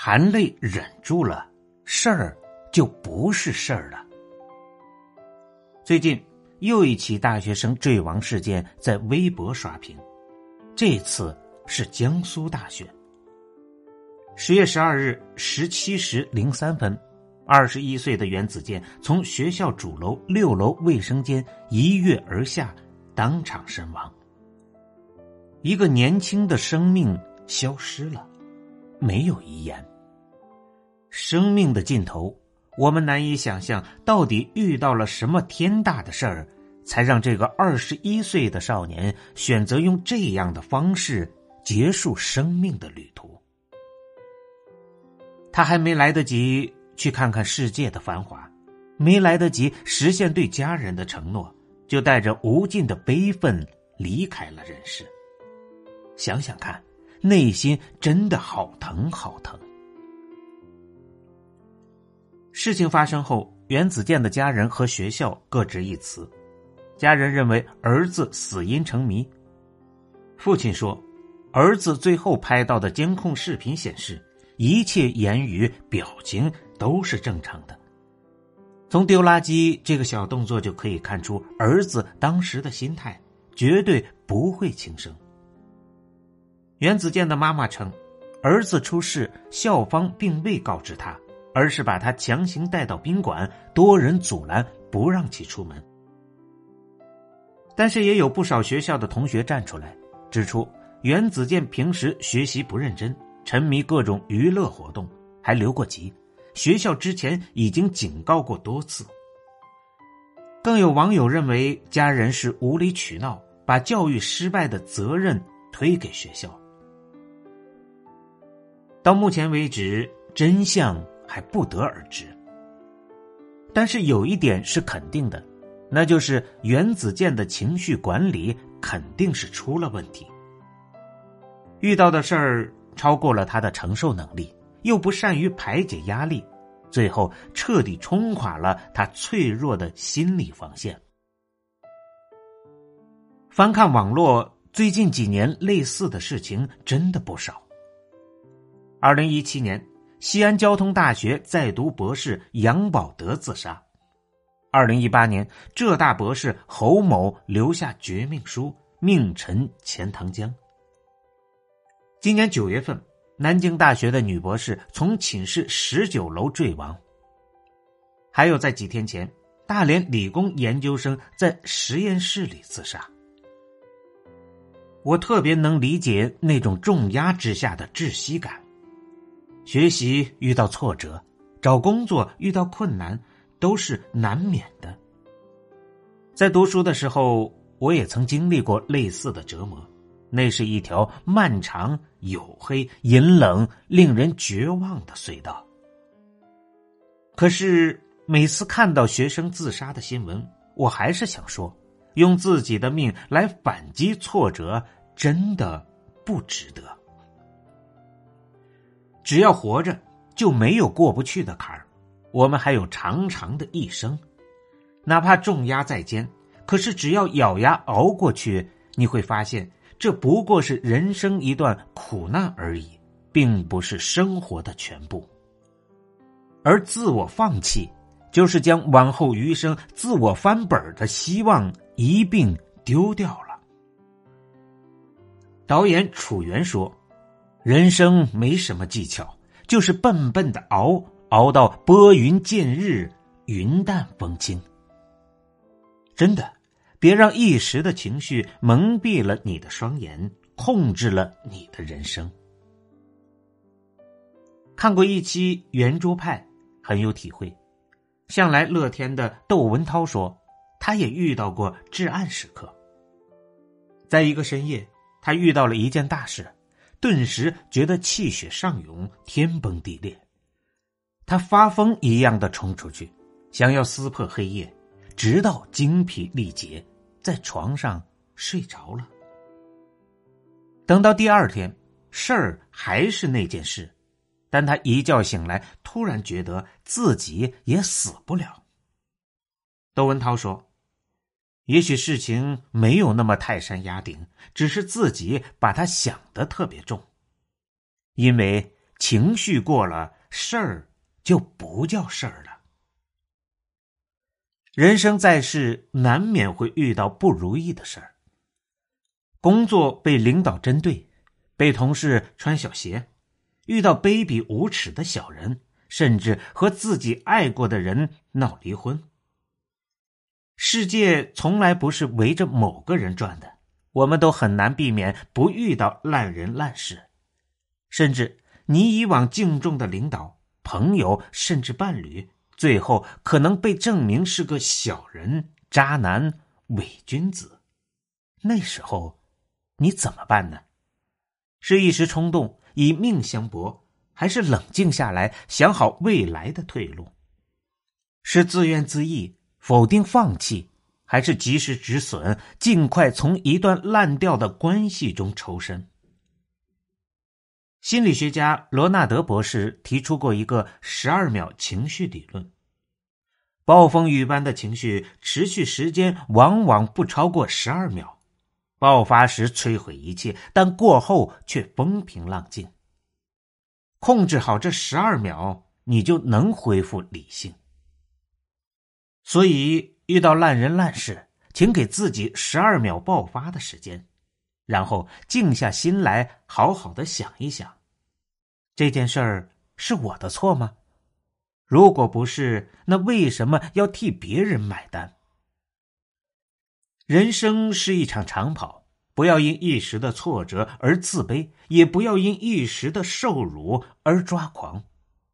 含泪忍住了，事儿就不是事儿了。最近又一起大学生坠亡事件在微博刷屏，这次是江苏大学。十月十二日十七时零三分，二十一岁的袁子健从学校主楼六楼卫生间一跃而下，当场身亡。一个年轻的生命消失了。没有遗言。生命的尽头，我们难以想象，到底遇到了什么天大的事儿，才让这个二十一岁的少年选择用这样的方式结束生命的旅途。他还没来得及去看看世界的繁华，没来得及实现对家人的承诺，就带着无尽的悲愤离开了人世。想想看。内心真的好疼，好疼。事情发生后，袁子健的家人和学校各执一词。家人认为儿子死因成谜。父亲说，儿子最后拍到的监控视频显示，一切言语表情都是正常的。从丢垃圾这个小动作就可以看出，儿子当时的心态绝对不会轻生。袁子健的妈妈称，儿子出事，校方并未告知他，而是把他强行带到宾馆，多人阻拦不让其出门。但是也有不少学校的同学站出来，指出袁子健平时学习不认真，沉迷各种娱乐活动，还留过级，学校之前已经警告过多次。更有网友认为家人是无理取闹，把教育失败的责任推给学校。到目前为止，真相还不得而知。但是有一点是肯定的，那就是袁子健的情绪管理肯定是出了问题。遇到的事儿超过了他的承受能力，又不善于排解压力，最后彻底冲垮了他脆弱的心理防线。翻看网络，最近几年类似的事情真的不少。二零一七年，西安交通大学在读博士杨宝德自杀。二零一八年，浙大博士侯某留下绝命书，命沉钱塘江。今年九月份，南京大学的女博士从寝室十九楼坠亡。还有在几天前，大连理工研究生在实验室里自杀。我特别能理解那种重压之下的窒息感。学习遇到挫折，找工作遇到困难，都是难免的。在读书的时候，我也曾经历过类似的折磨，那是一条漫长、黝黑、阴冷、令人绝望的隧道。可是每次看到学生自杀的新闻，我还是想说，用自己的命来反击挫折，真的不值得。只要活着，就没有过不去的坎儿。我们还有长长的一生，哪怕重压在肩，可是只要咬牙熬过去，你会发现，这不过是人生一段苦难而已，并不是生活的全部。而自我放弃，就是将往后余生自我翻本的希望一并丢掉了。导演楚原说。人生没什么技巧，就是笨笨的熬，熬到拨云见日，云淡风轻。真的，别让一时的情绪蒙蔽了你的双眼，控制了你的人生。看过一期圆桌派，很有体会。向来乐天的窦文涛说，他也遇到过至暗时刻。在一个深夜，他遇到了一件大事。顿时觉得气血上涌，天崩地裂，他发疯一样的冲出去，想要撕破黑夜，直到精疲力竭，在床上睡着了。等到第二天，事儿还是那件事，但他一觉醒来，突然觉得自己也死不了。窦文涛说：“也许事情没有那么泰山压顶，只是自己把它想的特别重。因为情绪过了，事儿就不叫事儿了。人生在世，难免会遇到不如意的事儿。”工作被领导针对，被同事穿小鞋，遇到卑鄙无耻的小人，甚至和自己爱过的人闹离婚。世界从来不是围着某个人转的，我们都很难避免不遇到烂人烂事，甚至你以往敬重的领导、朋友，甚至伴侣，最后可能被证明是个小人、渣男、伪君子。那时候。你怎么办呢？是一时冲动以命相搏，还是冷静下来想好未来的退路？是自怨自艾否定放弃，还是及时止损，尽快从一段烂掉的关系中抽身？心理学家罗纳德博士提出过一个十二秒情绪理论：暴风雨般的情绪持续时间往往不超过十二秒。爆发时摧毁一切，但过后却风平浪静。控制好这十二秒，你就能恢复理性。所以，遇到烂人烂事，请给自己十二秒爆发的时间，然后静下心来，好好的想一想：这件事儿是我的错吗？如果不是，那为什么要替别人买单？人生是一场长跑，不要因一时的挫折而自卑，也不要因一时的受辱而抓狂。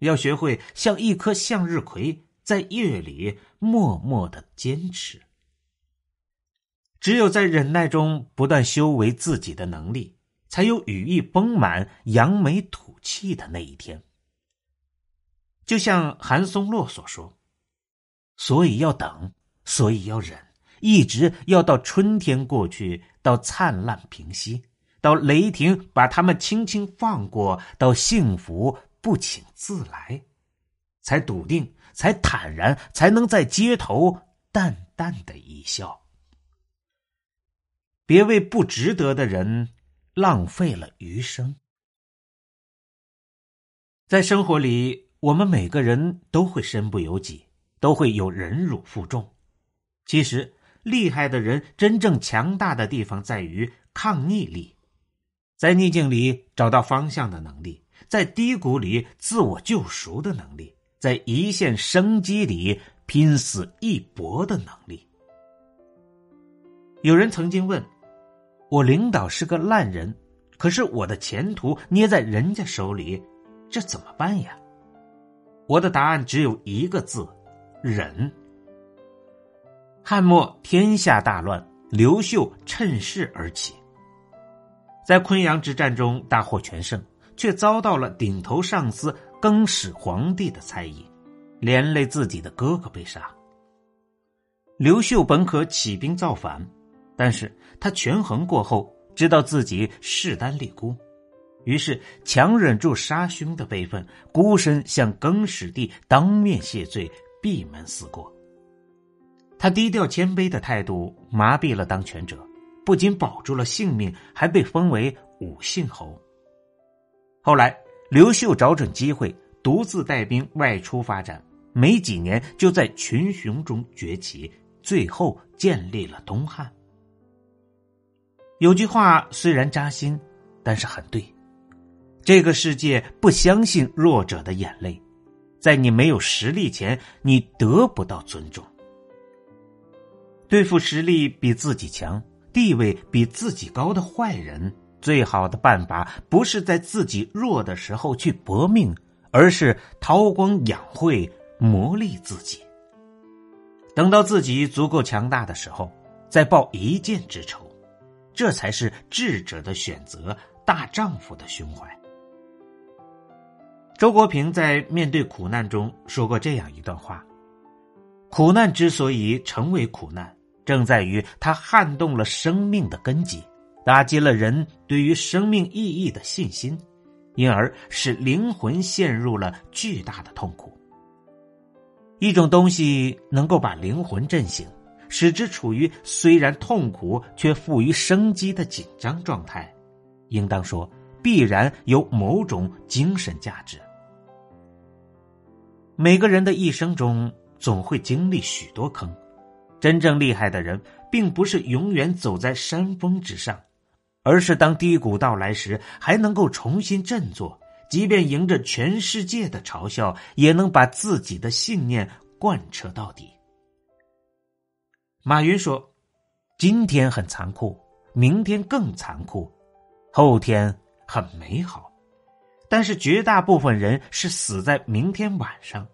要学会像一颗向日葵，在夜里默默的坚持。只有在忍耐中不断修为自己的能力，才有羽翼丰满、扬眉吐气的那一天。就像韩松洛所说：“所以要等，所以要忍。”一直要到春天过去，到灿烂平息，到雷霆把他们轻轻放过，到幸福不请自来，才笃定，才坦然，才能在街头淡淡的一笑。别为不值得的人浪费了余生。在生活里，我们每个人都会身不由己，都会有忍辱负重。其实。厉害的人真正强大的地方在于抗逆力，在逆境里找到方向的能力，在低谷里自我救赎的能力，在一线生机里拼死一搏的能力。有人曾经问：“我领导是个烂人，可是我的前途捏在人家手里，这怎么办呀？”我的答案只有一个字：忍。汉末天下大乱，刘秀趁势而起，在昆阳之战中大获全胜，却遭到了顶头上司更始皇帝的猜疑，连累自己的哥哥被杀。刘秀本可起兵造反，但是他权衡过后，知道自己势单力孤，于是强忍住杀兄的悲愤，孤身向更始帝当面谢罪，闭门思过。他低调谦卑的态度麻痹了当权者，不仅保住了性命，还被封为武信侯。后来，刘秀找准机会，独自带兵外出发展，没几年就在群雄中崛起，最后建立了东汉。有句话虽然扎心，但是很对：这个世界不相信弱者的眼泪，在你没有实力前，你得不到尊重。对付实力比自己强、地位比自己高的坏人，最好的办法不是在自己弱的时候去搏命，而是韬光养晦，磨砺自己。等到自己足够强大的时候，再报一箭之仇，这才是智者的选择，大丈夫的胸怀。周国平在面对苦难中说过这样一段话：“苦难之所以成为苦难，正在于它撼动了生命的根基，打击了人对于生命意义的信心，因而使灵魂陷入了巨大的痛苦。一种东西能够把灵魂震醒，使之处于虽然痛苦却富于生机的紧张状态，应当说必然有某种精神价值。”每个人的一生中总会经历许多坑，真正厉害的人并不是永远走在山峰之上，而是当低谷到来时还能够重新振作，即便迎着全世界的嘲笑，也能把自己的信念贯彻到底。马云说：“今天很残酷，明天更残酷，后天很美好。”但是绝大部分人是死在明天晚上，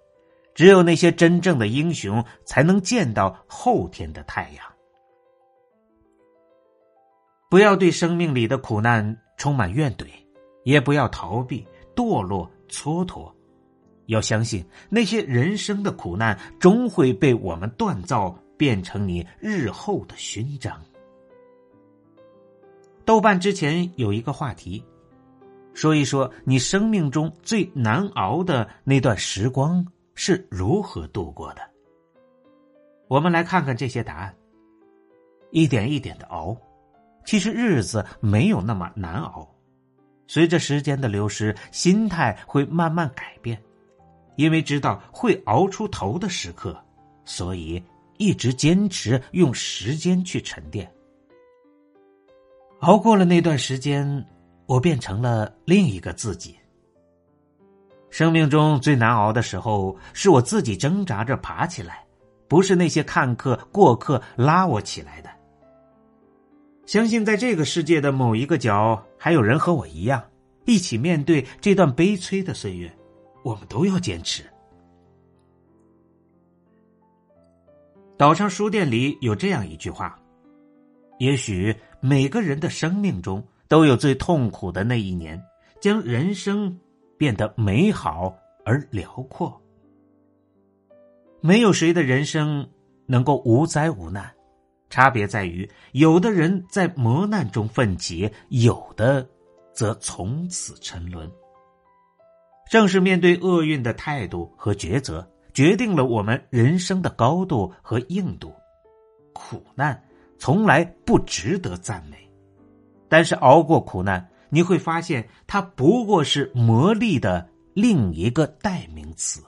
只有那些真正的英雄才能见到后天的太阳。不要对生命里的苦难充满怨怼，也不要逃避、堕落、蹉跎，要相信那些人生的苦难终会被我们锻造，变成你日后的勋章。豆瓣之前有一个话题。说一说你生命中最难熬的那段时光是如何度过的？我们来看看这些答案。一点一点的熬，其实日子没有那么难熬。随着时间的流失，心态会慢慢改变，因为知道会熬出头的时刻，所以一直坚持用时间去沉淀。熬过了那段时间。我变成了另一个自己。生命中最难熬的时候，是我自己挣扎着爬起来，不是那些看客过客拉我起来的。相信在这个世界的某一个角，还有人和我一样，一起面对这段悲催的岁月。我们都要坚持。岛上书店里有这样一句话：也许每个人的生命中。都有最痛苦的那一年，将人生变得美好而辽阔。没有谁的人生能够无灾无难，差别在于，有的人在磨难中奋起，有的则从此沉沦。正是面对厄运的态度和抉择，决定了我们人生的高度和硬度。苦难从来不值得赞美。但是熬过苦难，你会发现它不过是磨砺的另一个代名词。